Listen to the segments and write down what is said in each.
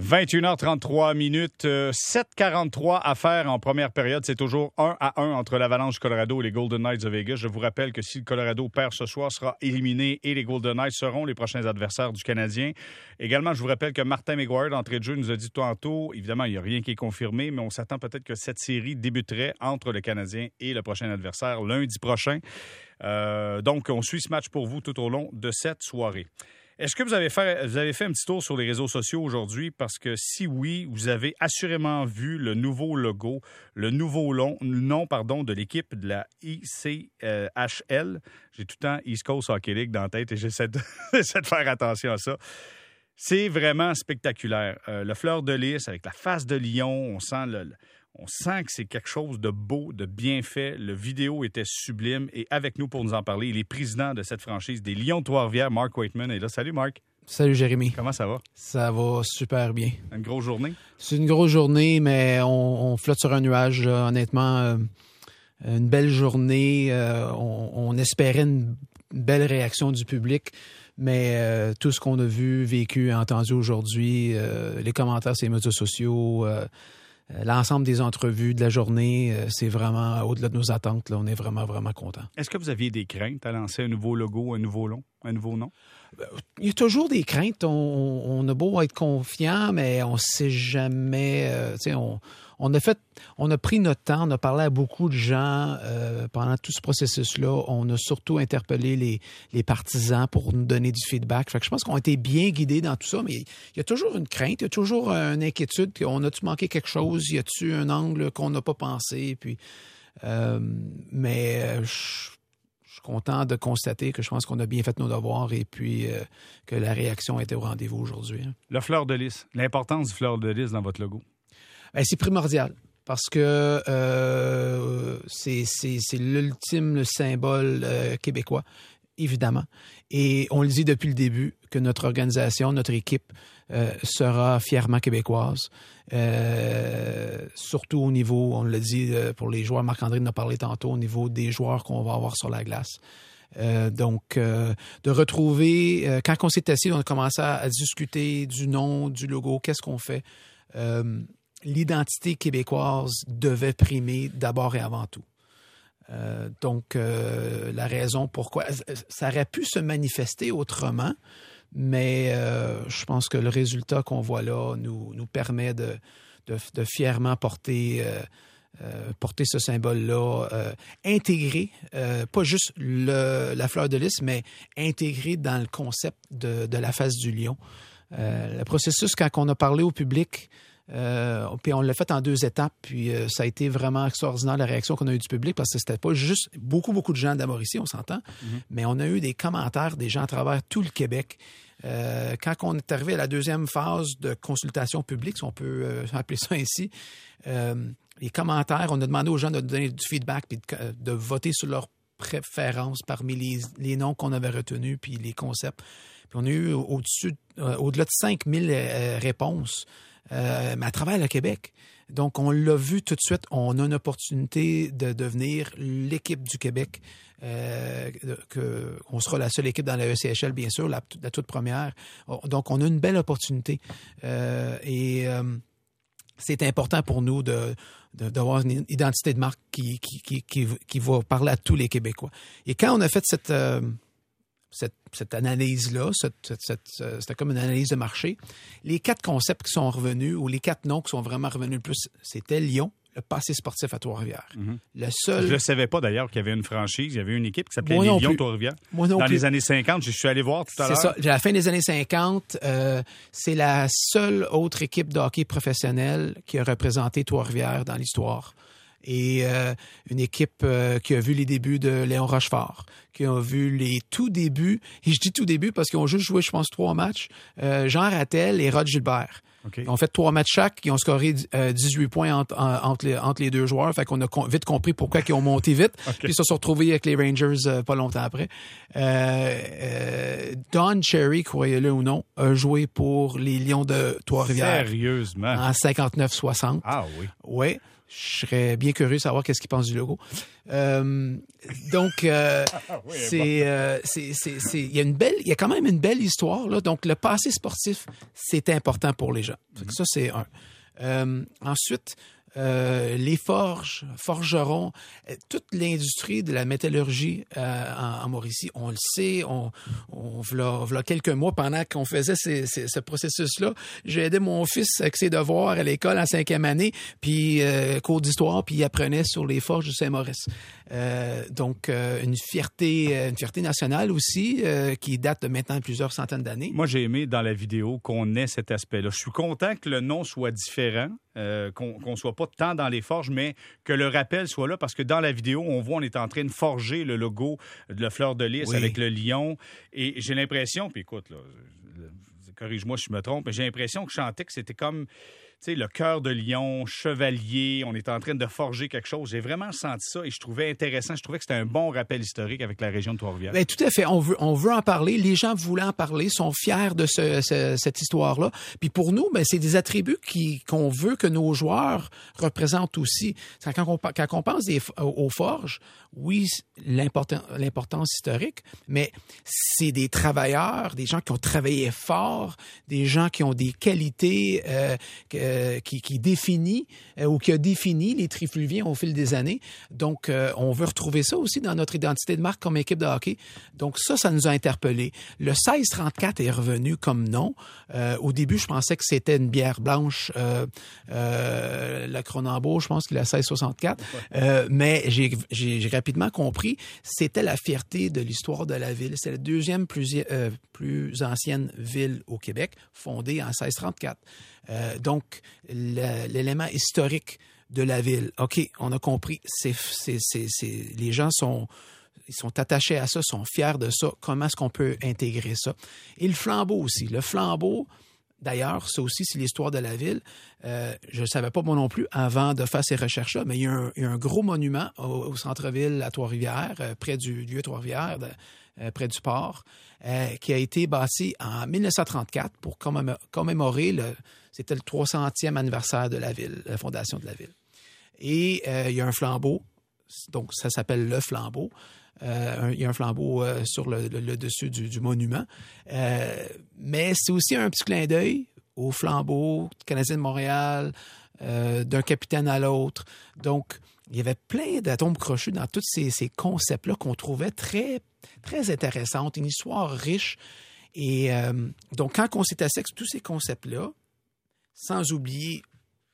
21h33 minutes, 7h43 à faire en première période. C'est toujours 1 à 1 entre l'Avalanche Colorado et les Golden Knights de Vegas. Je vous rappelle que si le Colorado perd ce soir, sera éliminé et les Golden Knights seront les prochains adversaires du Canadien. Également, je vous rappelle que Martin McGuire, d'entrée de jeu, nous a dit tantôt, évidemment, il n'y a rien qui est confirmé, mais on s'attend peut-être que cette série débuterait entre le Canadien et le prochain adversaire lundi prochain. Euh, donc, on suit ce match pour vous tout au long de cette soirée. Est-ce que vous avez, fait, vous avez fait un petit tour sur les réseaux sociaux aujourd'hui? Parce que si oui, vous avez assurément vu le nouveau logo, le nouveau nom pardon, de l'équipe de la ICHL. J'ai tout le temps East Coast Hockey League dans la tête et j'essaie de, de, faire attention à ça. C'est vraiment spectaculaire. Euh, le fleur de lys avec la face de lion, on sent le, on sent que c'est quelque chose de beau, de bien fait. Le vidéo était sublime. Et avec nous pour nous en parler, il est président de cette franchise des Lions de Trois-Rivières, Mark Waitman. Et là, salut Mark. Salut Jérémy. Comment ça va? Ça va super bien. Une grosse journée? C'est une grosse journée, mais on, flotte sur un nuage. Honnêtement, euh, une belle journée. Euh, on, espérait une belle réaction du public. Mais euh, tout ce qu'on a vu, vécu, entendu aujourd'hui, les commentaires sur les médias sociaux, l'ensemble des entrevues de la journée, euh, c'est vraiment au-delà de nos attentes. Là, on est vraiment, vraiment content. Est-ce que vous aviez des craintes à lancer un nouveau logo, un nouveau long, un nouveau nom? Euh, il y a toujours des craintes. On, a beau être confiant, mais on ne sait jamais. on, on a fait, on a pris notre temps, on a parlé à beaucoup de gens euh, pendant tout ce processus-là. On a surtout interpellé les, partisans pour nous donner du feedback. Fait que je pense qu'on a été bien guidés dans tout ça, mais il y a toujours une crainte, il y a toujours une inquiétude. On a-tu manqué quelque chose? Y a-tu un angle qu'on n'a pas pensé? Euh, mais euh, je, suis content de constater que je pense qu'on a bien fait nos devoirs et puis que la réaction était au rendez-vous aujourd'hui. Hein. Le fleur de lys, l'importance du fleur de lys dans votre logo. Ben, c'est primordial parce que euh, c'est l'ultime le symbole euh, québécois, évidemment. Et on le dit depuis le début que notre organisation, notre équipe euh, sera fièrement québécoise, surtout au niveau, on l'a dit pour les joueurs, Marc-André en a parlé tantôt, au niveau des joueurs qu'on va avoir sur la glace. Donc, de retrouver, quand on s'est assis, on a commencé à discuter du nom, du logo, qu'est-ce qu'on fait l'identité québécoise devait primer d'abord et avant tout. Euh, donc, euh, la raison pourquoi ça aurait pu se manifester autrement, mais euh, je pense que le résultat qu'on voit là nous, permet de, fièrement porter, ce symbole-là, intégré, pas juste la fleur de lys, mais intégré dans le concept de, de la face du lion. le processus, quand on a parlé au public, euh, puis on l'a fait en deux étapes, puis euh, ça a été vraiment extraordinaire la réaction qu'on a eue du public parce que c'était pas juste beaucoup, beaucoup de gens d'Amorici, on s'entend, mm-hmm. mais on a eu des commentaires des gens à travers tout le Québec. Euh, quand on est arrivé à la deuxième phase de consultation publique, si on peut appeler ça ainsi, les commentaires, on a demandé aux gens de donner du feedback puis de, voter sur leurs préférences parmi les, les noms qu'on avait retenus puis les concepts. Puis on a eu au-dessus, au-delà de 5000 réponses. Euh, mais à travers le Québec. Donc, on l'a vu tout de suite, on a une opportunité de devenir l'équipe du Québec. Euh, que, on sera la seule équipe dans la ECHL, bien sûr, la, toute première. Donc, on a une belle opportunité. Euh, et euh, c'est important pour nous de, d'avoir une identité de marque qui, qui, qui, qui, qui va parler à tous les Québécois. Et quand on a fait cette, euh, cette, analyse-là, c'était comme une analyse de marché. Les quatre concepts qui sont revenus, ou les quatre noms qui sont vraiment revenus le plus, c'était Lyon, le passé sportif à Trois-Rivières. Mhm. Le seul. Je ne savais pas d'ailleurs qu'il y avait une franchise, il y avait une équipe qui s'appelait Lyon Trois-Rivières. Dans les années 50, je suis allé voir tout à l'heure. C'est ça. À la fin des années 50, euh, c'est la seule autre équipe de hockey professionnelle qui a représenté Trois-Rivières dans l'histoire et euh, une équipe euh, qui a vu les débuts de Léon Rochefort, qui a vu les tout débuts, et je dis tout début parce qu'ils ont juste joué, je pense, trois matchs, euh, Jean Rattel et Rod Gilbert. Ils ont fait trois matchs chaque, ils ont scoré 18 points entre, entre, les, entre, les, deux joueurs, fait qu'on a vite compris pourquoi ils ont monté vite, puis ils se sont retrouvés avec les Rangers pas longtemps après. Don Cherry, croyez-le ou non, a joué pour les Lions de Trois-Rivières. Sérieusement? En 59-60. Ah oui. Oui. Je serais bien curieux de savoir qu'est-ce qu'ils pensent du logo. Euh, donc, euh, c'est, euh, c'est, c'est, c'est, il y a une belle, il y a quand même une belle histoire là. Donc, le passé sportif, c'est important pour les gens. Ça, c'est un. Euh, ensuite, euh, les forges, forgerons, euh, toute l'industrie de la métallurgie euh, en, en, Mauricie, on le sait, on, on v'là, quelques mois pendant qu'on faisait ces, ces, ce processus-là, j'ai aidé mon fils avec ses devoirs à l'école en cinquième année, puis euh, cours d'histoire, puis il apprenait sur les forges du Saint-Maurice. Euh, donc une fierté, une fierté nationale aussi, qui date de maintenant plusieurs centaines d'années. Moi, j'ai aimé dans la vidéo qu'on ait cet aspect-là. Je suis content que le nom soit différent, qu'on, qu'on soit pas tant dans les forges, mais que le rappel soit là parce que dans la vidéo, on voit on est en train de forger le logo de la fleur de lys oui. avec le lion. Et j'ai l'impression, puis écoute, là, corrige-moi si je me trompe, mais j'ai l'impression que je chantais que c'était comme le cœur de lion, chevalier, on est en train de forger quelque chose. J'ai vraiment senti ça et je trouvais intéressant. Je trouvais que c'était un bon rappel historique avec la région de Trois-Rivières. Bien, tout à fait. On veut, on veut en parler. Les gens voulaient en parler, sont fiers de ce, ce, cette histoire-là. Puis pour nous, ben, c'est des attributs qui, qu'on veut que nos joueurs représentent aussi. Quand on, quand on pense des, aux forges, oui, l'importan, l'importance historique, mais c'est des travailleurs, des gens qui ont travaillé fort, des gens qui ont des qualités euh, euh, qui, qui définit euh, ou qui a défini les trifluviens au fil des années. Donc, euh, on veut retrouver ça aussi dans notre identité de marque comme équipe de hockey. Donc, ça, ça nous a interpellés. Le 1634 est revenu comme nom. Au début, je pensais que c'était une bière blanche, la Cronenbourg, je pense qu'il a 1664. mais j'ai, j'ai rapidement compris, c'était la fierté de l'histoire de la ville. C'est la deuxième plus, plus ancienne ville au Québec, fondée en 1634. Euh, donc, l'élément historique de la ville. OK, on a compris. Les gens sont, attachés à ça, sont fiers de ça. Comment est-ce qu'on peut intégrer ça? Et le flambeau aussi. Le flambeau, d'ailleurs, ça aussi, c'est l'histoire de la ville. Euh, je ne savais pas moi non plus avant de faire ces recherches-là, mais il y a un, gros monument au, centre-ville à Trois-Rivières, euh, près du lieu Trois-Rivières, près du port, qui a été bâti en 1934 pour commémorer le, c'était le 300e anniversaire de la ville, la fondation de la ville. Et euh, il y a un flambeau, donc ça s'appelle le flambeau. Euh, il y a un flambeau euh, sur le, dessus du, monument. Mais c'est aussi un petit clin d'œil au flambeau canadien de Montréal, d'un capitaine à l'autre. Donc, il y avait plein d'atomes crochus dans tous ces, concepts-là qu'on trouvait très, très intéressants, une histoire riche. Et donc, quand on s'est assis avec tous ces concepts-là, sans oublier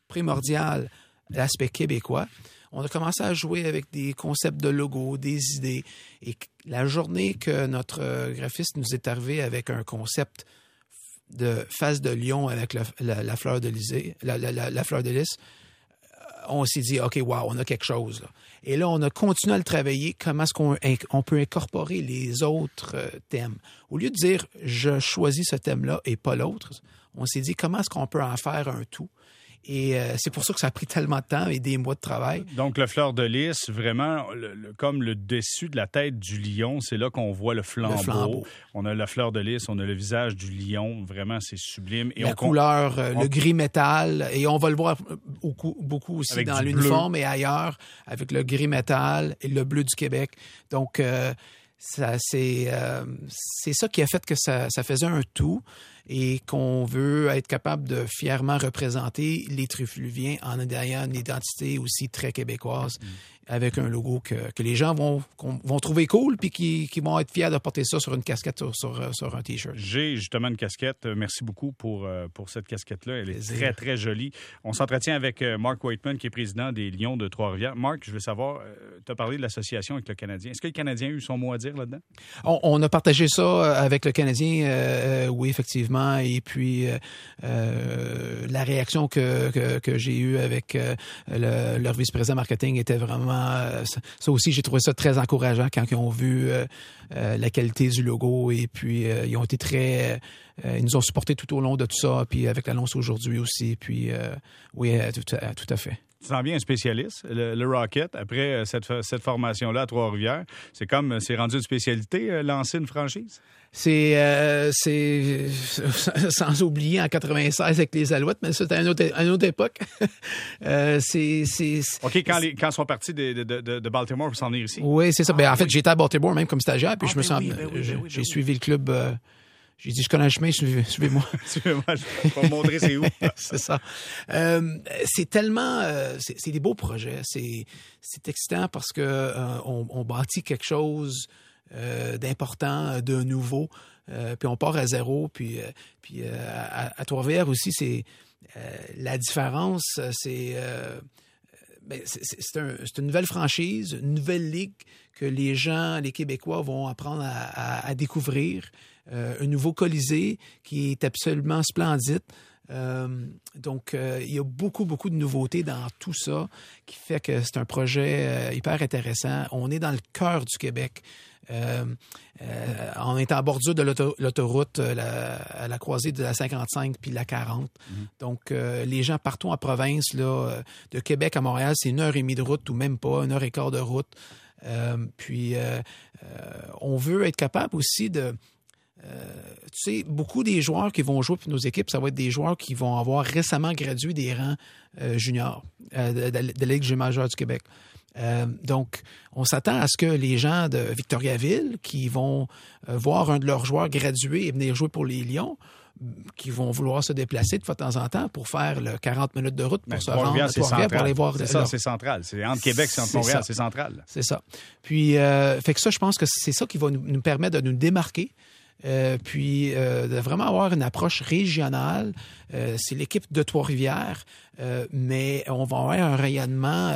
primordial l'aspect québécois. On a commencé à jouer avec des concepts de logo, des idées. Et la journée que notre graphiste nous est arrivé avec un concept de face de lion avec la, fleur de lys, la, fleur de lys, on s'est dit, OK, wow, on a quelque chose. Et là, on a continué à le travailler. Comment est-ce qu'on on peut incorporer les autres thèmes? Au lieu de dire, je choisis ce thème-là et pas l'autre, on s'est dit comment est-ce qu'on peut en faire un tout? Et euh, c'est pour ça que ça a pris tellement de temps et des mois de travail. Donc, le fleur de lys, vraiment, le, le, comme le dessus de la tête du lion, c'est là qu'on voit le flambeau. le flambeau. On a la fleur de lys, on a le visage du lion. Vraiment, c'est sublime. Et la on, couleur, euh, on, le gris métal. Et on va le voir beaucoup, beaucoup aussi dans l'uniforme et ailleurs, avec le gris métal et le bleu du Québec. Donc, euh, euh, c'est ça qui a fait que ça, ça faisait un tout et qu'on veut être capable de fièrement représenter les Trifluviens en ayant une identité aussi très québécoise. Mm avec un logo que, que les gens vont, vont trouver cool puis qui, qui, vont être fiers de porter ça sur une casquette sur, sur, sur un T-shirt. J'ai justement une casquette. Merci beaucoup pour, euh, pour cette casquette-là. Elle est très, très jolie. On s'entretient avec euh, Mark Whiteman, qui est président des Lions de Trois-Rivières. Mark, je veux savoir, euh, tu as parlé de l'association avec le Canadien. Est-ce que le Canadien a eu son mot à dire là-dedans? On, on, a partagé ça avec le Canadien, euh, oui, effectivement. Et puis, euh, la réaction que, que, j'ai eue avec le, leur vice-président marketing était vraiment ça aussi, j'ai trouvé ça très encourageant quand ils ont vu euh, euh, la qualité du logo. Et puis euh, ils ont été très, ils nous ont supporté tout au long de tout ça, puis avec l'annonce aujourd'hui aussi, puis oui, tout, tout à fait. Tu sens bien un spécialiste, le, Rocket, après cette, cette formation-là à Trois-Rivières. C'est comme, c'est rendu une spécialité, lancer une franchise? C'est, c'est sans oublier en 96 avec les Alouettes, mais c'était une autre, une autre époque. c'est, c'est, OK, quand, les, quand ils sont partis de, de, de, Baltimore pour s'en venir ici? Oui, c'est ça. ben, en fait, j'étais à Baltimore même comme stagiaire, puis je me sens, j'ai suivi le club j'ai dit, je connais le chemin, suivez-moi. Suivez-moi, je vais montrer c'est où. c'est ça. Euh, c'est tellement, euh, c'est des beaux projets. C'est excitant parce que euh, on, on, bâtit quelque chose euh, d'important, de nouveau, puis on part à zéro. Puis, puis à, à Trois-Rivières aussi, c'est la différence, c'est ben, c'est un, une nouvelle franchise, une nouvelle ligue que les gens, les Québécois vont apprendre à, à découvrir. Euh, un nouveau Colisée qui est absolument splendide. Euh, donc, euh, il y a beaucoup, beaucoup de nouveautés dans tout ça qui fait que c'est un projet hyper intéressant. On est dans le cœur du Québec. on est en bordure de l'autoroute à la croisée de la 55 puis la 40. Mm-hmm. Donc, les gens partout en province, là, de Québec à Montréal, c'est une heure et demie de route ou même pas, une heure et quart de route. puis, on veut être capable aussi de tu sais, beaucoup des joueurs qui vont jouer pour nos équipes, ça va être des joueurs qui vont avoir récemment gradué des rangs euh, juniors euh, de, la Ligue majeure du Québec. donc, on s'attend à ce que les gens de Victoriaville qui vont voir un de leurs joueurs graduer et venir jouer pour les Lions, qui vont vouloir se déplacer de temps en temps pour faire le 40 minutes de route pour ben, se rendre à Trois-Rivières pour aller voir. C'est ça, c'est central. C'est entre Québec et entre Montréal, c'est central. C'est ça. Puis, fait que ça, je pense que c'est ça qui va nous permettre de nous démarquer euh, puis euh, de vraiment avoir une approche régionale. Euh, c'est l'équipe de Trois-Rivières, mais on va avoir un rayonnement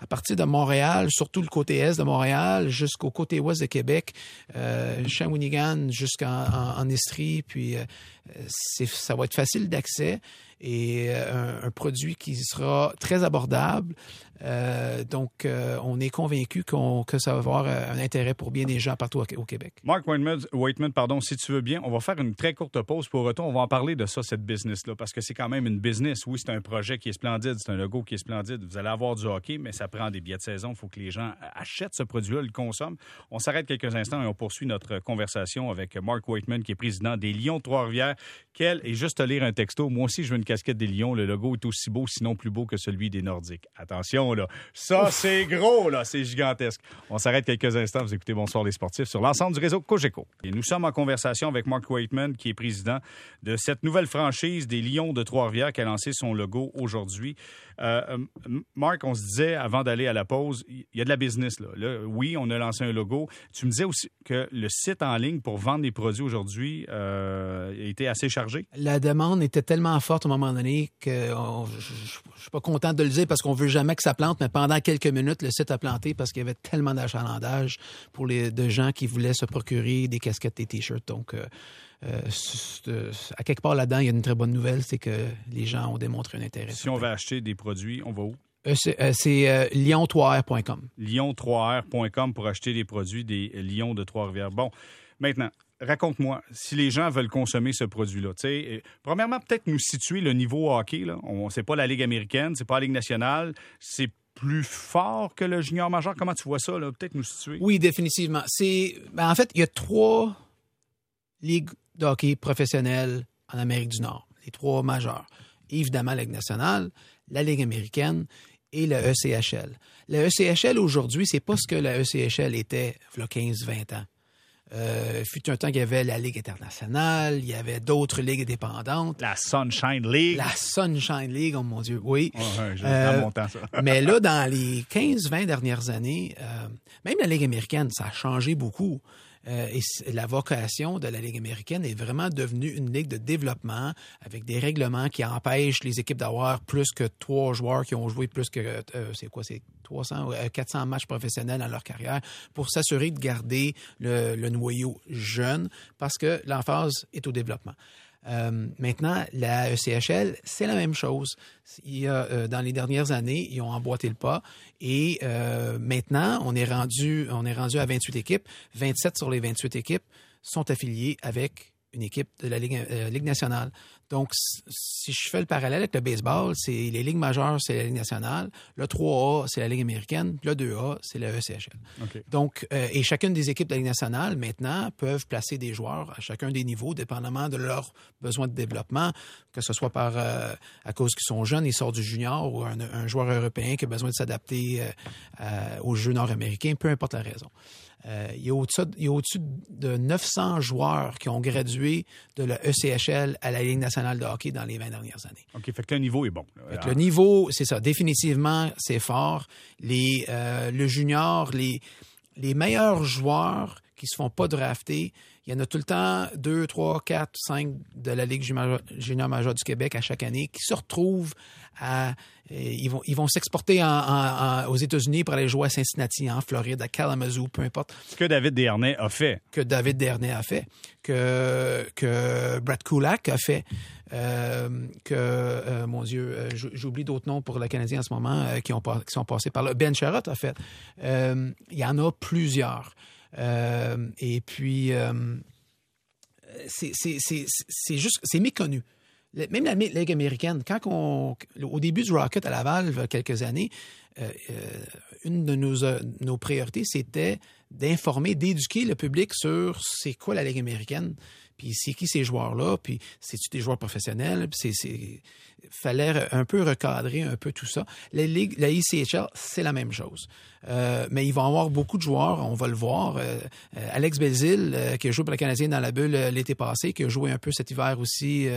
à partir de Montréal, surtout le côté est de Montréal, jusqu'au côté ouest de Québec, Shawinigan jusqu'en en, Estrie, puis ça va être facile d'accès et un, produit qui sera très abordable. Euh, donc, euh, on est convaincu que ça va avoir euh, un intérêt pour bien des gens partout au, Québec. Mark Waitman, pardon, si tu veux bien, on va faire une très courte pause. Pour retour, on va en parler de ça, cette business-là, parce que c'est quand même une business. Oui, c'est un projet qui est splendide, c'est un logo qui est splendide. Vous allez avoir du hockey, mais ça prend des billets de saison. Il faut que les gens achètent ce produit-là, le consomment. On s'arrête quelques instants et on poursuit notre conversation avec Mark Waitman, qui est président des Lions Trois-Rivières. Quel, et juste lire un texto, moi aussi, je veux une casquette des Lions. Le logo est aussi beau, sinon plus beau que celui des Nordiques. Attention, ça, c'est gros, là. C'est gigantesque. On s'arrête quelques instants. Vous écoutez Bonsoir les sportifs sur l'ensemble du réseau Cogeco. Et nous sommes en conversation avec Mark Waitman, qui est président de cette nouvelle franchise des Lions de Trois-Rivières qui a lancé son logo aujourd'hui. Euh, euh, Marc, on se disait avant d'aller à la pause, il y a de la business là. Oui, on a lancé un logo. Tu me disais aussi que le site en ligne pour vendre des produits aujourd'hui euh, était assez chargé? La demande était tellement forte à un moment donné que je ne suis pas content de le dire parce qu'on veut jamais que ça plante, mais pendant quelques minutes, le site a planté parce qu'il y avait tellement d'achalandage pour les de gens qui voulaient se procurer des casquettes et des t-shirts. Donc à quelque part là-dedans, il y a une très bonne nouvelle, c'est que les gens ont démontré un intérêt. Si on veut acheter des produits, on va où? Euh, c'est euh, lyon3r.com. Lyon3r.com pour acheter des produits des Lions de Trois-Rivières. Bon, maintenant, raconte-moi, si les gens veulent consommer ce produit-là, premièrement, peut-être nous situer le niveau hockey. Là. On, pas la Ligue américaine, c'est pas la Ligue nationale, c'est plus fort que le junior majeur. Comment tu vois ça, Peut-être nous situer. Oui, définitivement. C'est, ben, en fait, il y a trois ligues de hockey professionnel en Amérique du Nord, les trois majeurs. Évidemment, la Ligue nationale, la Ligue américaine et le ECHL. Le ECHL aujourd'hui, c'est pas ce que la ECHL était il y a 15-20 ans. Euh, fut un temps qu'il y avait la Ligue internationale, il y avait d'autres ligues indépendantes. La Sunshine League. La Sunshine League, oh mon Dieu, oui. euh, mon temps, ça. mais là, dans les 15-20 dernières années, euh, même la Ligue américaine, ça a changé beaucoup. Euh, et la vocation de la Ligue américaine est vraiment devenue une ligue de développement avec des règlements qui empêchent les équipes d'avoir plus que trois joueurs qui ont joué plus que, euh, c'est quoi, c'est 300 400 euh, matchs professionnels dans leur carrière pour s'assurer de garder le, le noyau jeune parce que l'emphase est au développement. Euh, maintenant, la ECHL, c'est la même chose. Euh, dans les dernières années, ils ont emboîté le pas et euh, maintenant, on est rendu, on est rendu à 28 équipes. 27 sur les 28 équipes sont affiliées avec une équipe de la Ligue nationale. Donc, si je fais le parallèle avec le baseball, c'est les ligues majeures, c'est la Ligue nationale. Le 3A, c'est la Ligue américaine. Le 2A, c'est le ECHL. Donc, euh, et chacune des équipes de la Ligue nationale, maintenant, peuvent placer des joueurs à chacun des niveaux, dépendamment de leurs besoins de développement, que ce soit par euh, à cause qu'ils sont jeunes, ils sortent du junior, ou un, joueur européen qui a besoin de s'adapter euh, aux jeux nord-américains, peu importe la raison. Euh, il y a au-dessus de 900 joueurs qui ont gradué de la ECHL à la Ligue nationale de hockey dans les 20 dernières années. OK, fait que le niveau est bon. le niveau, c'est ça, définitivement, c'est fort. Les, euh, le junior, les, les meilleurs joueurs qui se font pas drafter, il y en a tout le temps deux, trois, quatre, cinq de la Ligue junior majeure du Québec à chaque année qui se retrouvent à. Euh, ils vont, ils vont s'exporter aux États-Unis pour aller jouer à Cincinnati, en Floride, à Kalamazoo, peu importe. Ce que David Dernay a fait. Que David Dernay a fait. Que, que Brad Kulak a fait. Euh, que, euh, mon Dieu, j'oublie d'autres noms pour le Canadien en ce moment qui, ont, qui sont passés par là. Ben Sherratt a fait. il y en a plusieurs. Euh, et puis, euh, c'est juste, c'est méconnu. Même la Ligue américaine, quand on, au début du Rocket à Laval, quelques années, euh, une de nos, nos priorités, c'était d'informer, d'éduquer le public sur c'est quoi la Ligue américaine, puis c'est qui ces joueurs-là, puis c'est-tu des joueurs professionnels, puis c'est fallait un peu recadrer un peu tout ça. La Ligue, la ICHL, c'est la même chose. Euh, mais ils vont avoir beaucoup de joueurs, on va le voir. Euh, euh, Alex Belzil, qui a joué pour le Canadien dans la bulle l'été passé, qui a joué un peu cet hiver aussi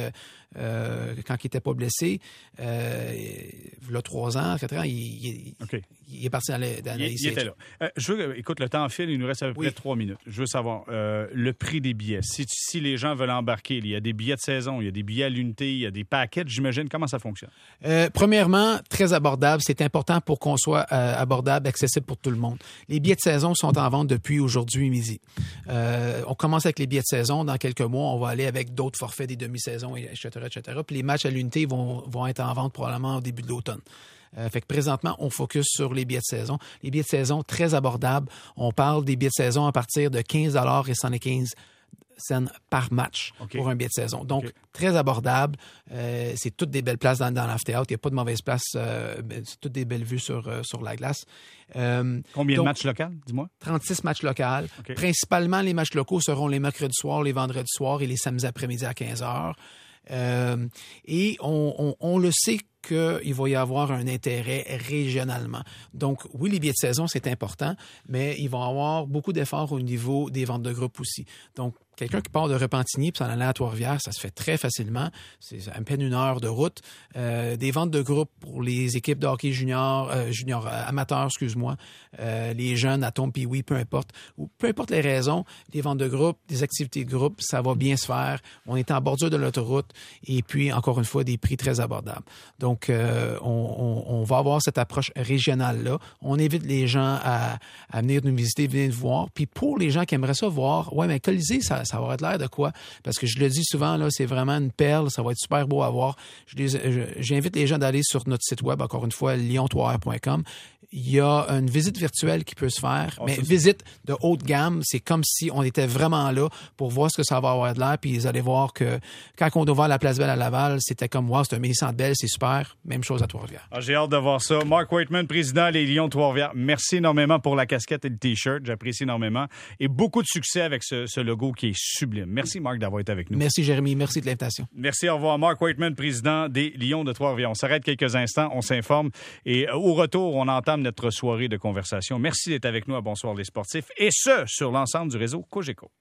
quand il n'était pas blessé. il a trois ans, quatre ans, il, est parti dans, la, il, il était là. je veux, écoute, le temps file, il nous reste à peu près trois minutes. Je veux savoir le prix des billets. Si, si les gens veulent embarquer, il y a des billets de saison, il y a des billets à l'unité, il y a des paquets, j'imagine. Comment ça fonctionne? premièrement, très abordable. C'est important pour qu'on soit abordable, accessible pour tout le monde. Les billets de saison sont en vente depuis aujourd'hui midi. Euh, on commence avec les billets de saison. Dans quelques mois, on va aller avec d'autres forfaits des demi-saisons, etc.. Puis les matchs à l'unité vont, vont être en vente probablement au début de l'automne. Euh, fait que présentement, on focus sur les billets de saison. Les billets de saison très abordables. On parle des billets de saison à partir de 15 et 115 scènes par match pour un billet de saison. Donc, très abordable. Euh, c'est toutes des belles places dans, dans l'amphithéâtre. Il n'y a pas de mauvaises places. Euh, c'est toutes des belles vues sur, euh, sur la glace. Combien de matchs locaux, dis-moi? 36 matchs locaux. Principalement, les matchs locaux seront les mercredis soirs, les vendredis soirs et les samedis après-midi à 15 heures. Et on, on, on, le sait qu'il va y avoir un intérêt régionalement. Donc, oui, les billets de saison, c'est important, mais ils vont avoir beaucoup d'efforts au niveau des ventes de groupe aussi. Donc, quelqu'un qui part de Repentigny puis s'en aller à Trois-Rivières, ça se fait très facilement. C'est à peine une heure de route. Euh, des ventes de groupe pour les équipes de hockey junior, euh, euh, amateurs, excuse-moi, euh, les jeunes à Tom oui, peu importe, ou peu importe les raisons, des ventes de groupe, des activités de groupe, ça va bien se faire. On est en bordure de l'autoroute et puis encore une fois des prix très abordables. Donc on, va avoir cette approche régionale-là. On invite les gens à, venir nous visiter, venir nous voir. Puis pour les gens qui aimeraient ça voir, ouais, mais Colisée, ça, ça va être l'air de quoi? Parce que je le dis souvent, là, c'est vraiment une perle. Ça va être super beau à voir. J'invite les gens d'aller sur notre site web, encore une fois, lyon il y a une visite virtuelle qui peut se faire, ah, mais visite de haute gamme, c'est comme si on était vraiment là pour voir ce que ça va avoir de l'air, puis vous allez voir que quand on a ouvert la Place Belle à Laval, c'était comme, wow, c'est un mini-centre belle, c'est super. Même chose à Trois-Rivières. Ah, j'ai hâte de voir ça. Mark Waitman, président des Lions Trois-Rivières, merci énormément pour la casquette et le T-shirt, j'apprécie énormément, et beaucoup de succès avec ce, logo qui est sublime. Merci, Marc, d'avoir été avec nous. Merci, Jérémy, merci de l'invitation. Merci, au revoir. Mark Waitman, président des Lions de Trois-Rivières. On s'arrête quelques instants, on s'informe, et euh, au retour, on notre soirée de conversation. Merci d'être avec nous à Bonsoir les sportifs et ce, sur l'ensemble du réseau Cogeco.